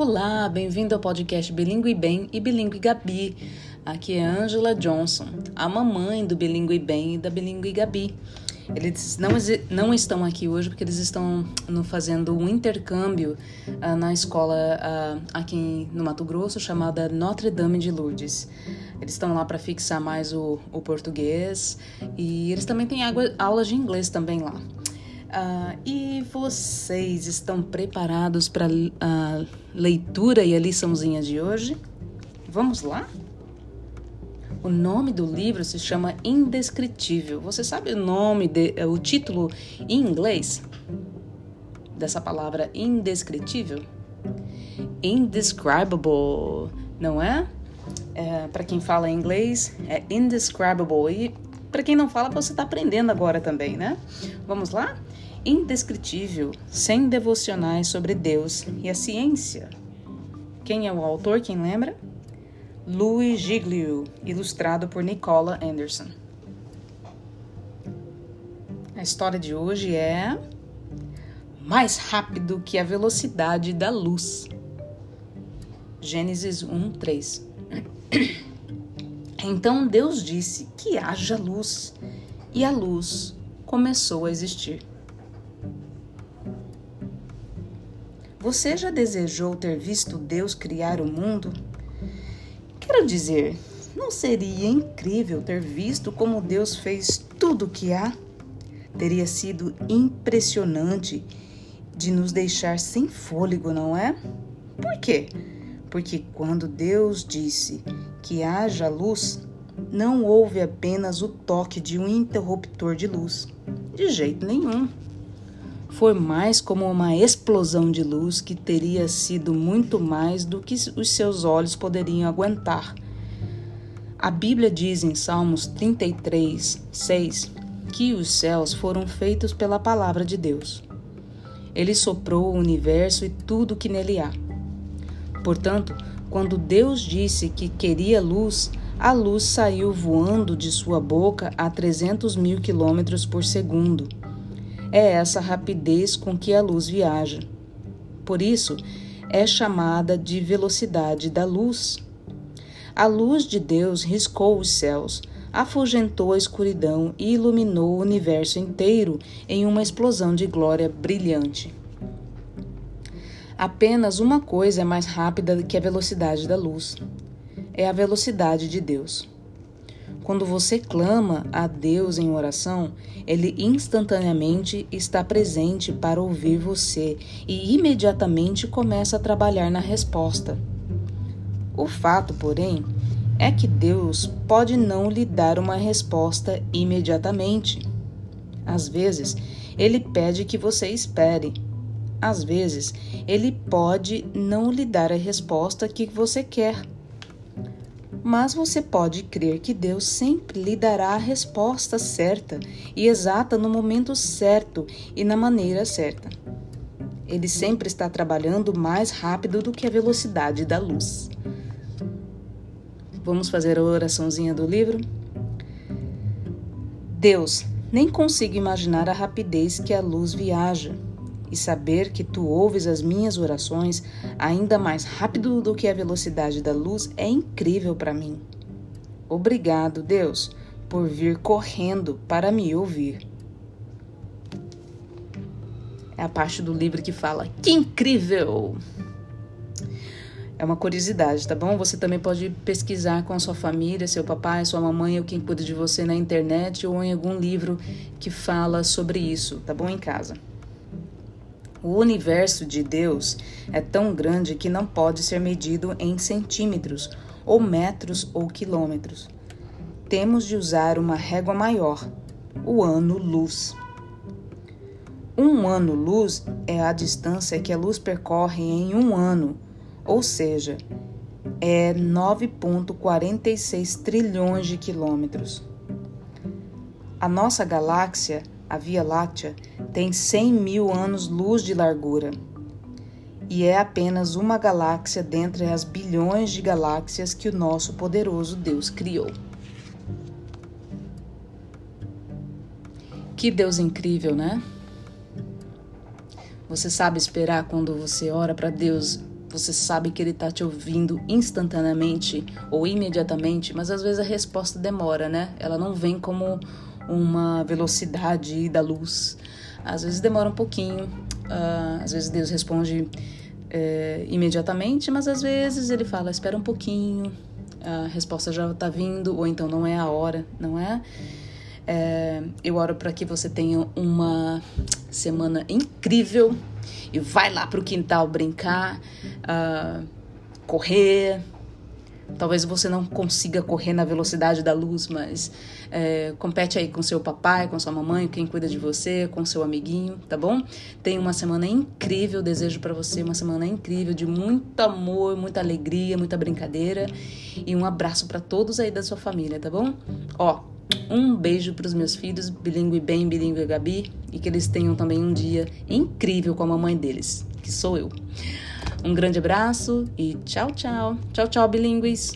Olá, bem-vindo ao podcast Bilingue Bem e Bilingue Gabi. Aqui é Angela Johnson, a mamãe do Bilingue Bem e da Bilingue Gabi. Eles não, não estão aqui hoje porque eles estão no, fazendo um intercâmbio uh, na escola uh, aqui no Mato Grosso chamada Notre Dame de Lourdes. Eles estão lá para fixar mais o, o, português e eles também têm aulas de inglês também lá. Uh, e vocês estão preparados para a leitura e a liçãozinha de hoje? Vamos lá? O nome do livro se chama Indescritível. Você sabe o nome, de, eh, o título em inglês dessa palavra indescritível? Indescribable, não é? é para quem fala inglês, é indescribable. E para quem não fala, você está aprendendo agora também, né? Vamos lá? Indescritível, sem devocionais sobre Deus e a ciência. Quem é o autor? Quem lembra? Louis Giglio, ilustrado por Nicola Anderson. A história de hoje é mais rápido que a velocidade da luz. Gênesis 1, 3. Então Deus disse que haja luz, e a luz começou a existir. Você já desejou ter visto Deus criar o mundo? Quero dizer, não seria incrível ter visto como Deus fez tudo o que há? Teria sido impressionante de nos deixar sem fôlego, não é? Por quê? Porque quando Deus disse que haja luz, não houve apenas o toque de um interruptor de luz. De jeito nenhum. Foi mais como uma explosão de luz que teria sido muito mais do que os seus olhos poderiam aguentar. A Bíblia diz em Salmos 33, 6 que os céus foram feitos pela palavra de Deus. Ele soprou o universo e tudo que nele há. Portanto, quando Deus disse que queria luz, a luz saiu voando de sua boca a 300 mil quilômetros por segundo é essa rapidez com que a luz viaja. Por isso, é chamada de velocidade da luz. A luz de Deus riscou os céus, afugentou a escuridão e iluminou o universo inteiro em uma explosão de glória brilhante. Apenas uma coisa é mais rápida que a velocidade da luz: é a velocidade de Deus. Quando você clama a Deus em oração, Ele instantaneamente está presente para ouvir você e imediatamente começa a trabalhar na resposta. O fato, porém, é que Deus pode não lhe dar uma resposta imediatamente. Às vezes, Ele pede que você espere. Às vezes, Ele pode não lhe dar a resposta que você quer mas você pode crer que Deus sempre lhe dará a resposta certa e exata no momento certo e na maneira certa. Ele sempre está trabalhando mais rápido do que a velocidade da luz. Vamos fazer a oraçãozinha do livro? Deus, nem consigo imaginar a rapidez que a luz viaja e saber que tu ouves as minhas orações ainda mais rápido do que a velocidade da luz é incrível para mim. Obrigado, Deus, por vir correndo para me ouvir. É a parte do livro que fala: Que incrível! É uma curiosidade, tá bom? Você também pode pesquisar com a sua família, seu papai, sua mamãe ou quem cuida de você na internet ou em algum livro que fala sobre isso, tá bom? Em casa. O universo de Deus é tão grande que não pode ser medido em centímetros, ou metros ou quilômetros. Temos de usar uma régua maior, o ano-luz. Um ano-luz é a distância que a luz percorre em um ano, ou seja, é 9,46 trilhões de quilômetros. A nossa galáxia a Via Láctea tem 100 mil anos-luz de largura e é apenas uma galáxia dentre as bilhões de galáxias que o nosso poderoso Deus criou. Que Deus incrível, né? Você sabe esperar quando você ora para Deus você sabe que ele está te ouvindo instantaneamente ou imediatamente, mas às vezes a resposta demora, né? Ela não vem como uma velocidade da luz. Às vezes demora um pouquinho, uh, às vezes Deus responde é, imediatamente, mas às vezes ele fala: espera um pouquinho, a resposta já está vindo, ou então não é a hora, não é? é eu oro para que você tenha uma semana incrível e vai lá para o quintal brincar, uh, correr, Talvez você não consiga correr na velocidade da luz, mas é, compete aí com seu papai, com sua mamãe, quem cuida de você, com seu amiguinho, tá bom? Tenha uma semana incrível, desejo para você uma semana incrível de muito amor, muita alegria, muita brincadeira e um abraço para todos aí da sua família, tá bom? Ó, um beijo para os meus filhos, bilíngue bem, bilíngue Gabi, e que eles tenham também um dia incrível com a mamãe deles, que sou eu. Um grande abraço e tchau, tchau. Tchau, tchau, bilíngues.